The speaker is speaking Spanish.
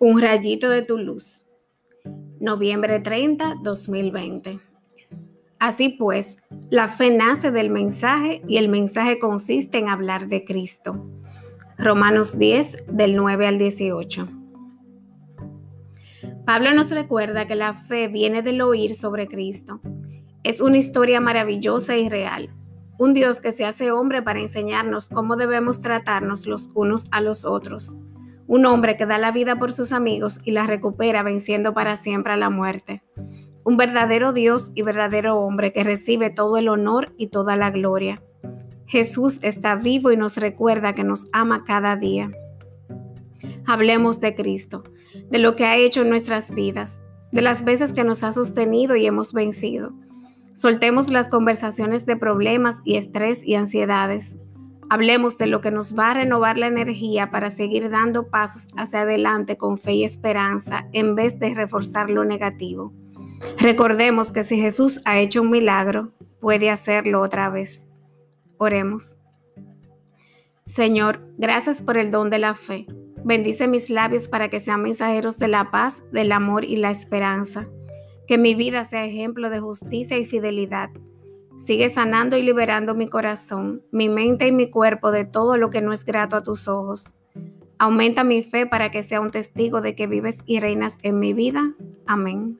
Un rayito de tu luz. Noviembre 30, 2020. Así pues, la fe nace del mensaje y el mensaje consiste en hablar de Cristo. Romanos 10, del 9 al 18. Pablo nos recuerda que la fe viene del oír sobre Cristo. Es una historia maravillosa y real. Un Dios que se hace hombre para enseñarnos cómo debemos tratarnos los unos a los otros un hombre que da la vida por sus amigos y la recupera venciendo para siempre a la muerte. Un verdadero Dios y verdadero hombre que recibe todo el honor y toda la gloria. Jesús está vivo y nos recuerda que nos ama cada día. Hablemos de Cristo, de lo que ha hecho en nuestras vidas, de las veces que nos ha sostenido y hemos vencido. Soltemos las conversaciones de problemas y estrés y ansiedades Hablemos de lo que nos va a renovar la energía para seguir dando pasos hacia adelante con fe y esperanza en vez de reforzar lo negativo. Recordemos que si Jesús ha hecho un milagro, puede hacerlo otra vez. Oremos. Señor, gracias por el don de la fe. Bendice mis labios para que sean mensajeros de la paz, del amor y la esperanza. Que mi vida sea ejemplo de justicia y fidelidad Sigue sanando y liberando mi corazón, mi mente y mi cuerpo de todo lo que no es grato a tus ojos. Aumenta mi fe para que sea un testigo de que vives y reinas en mi vida. Amén.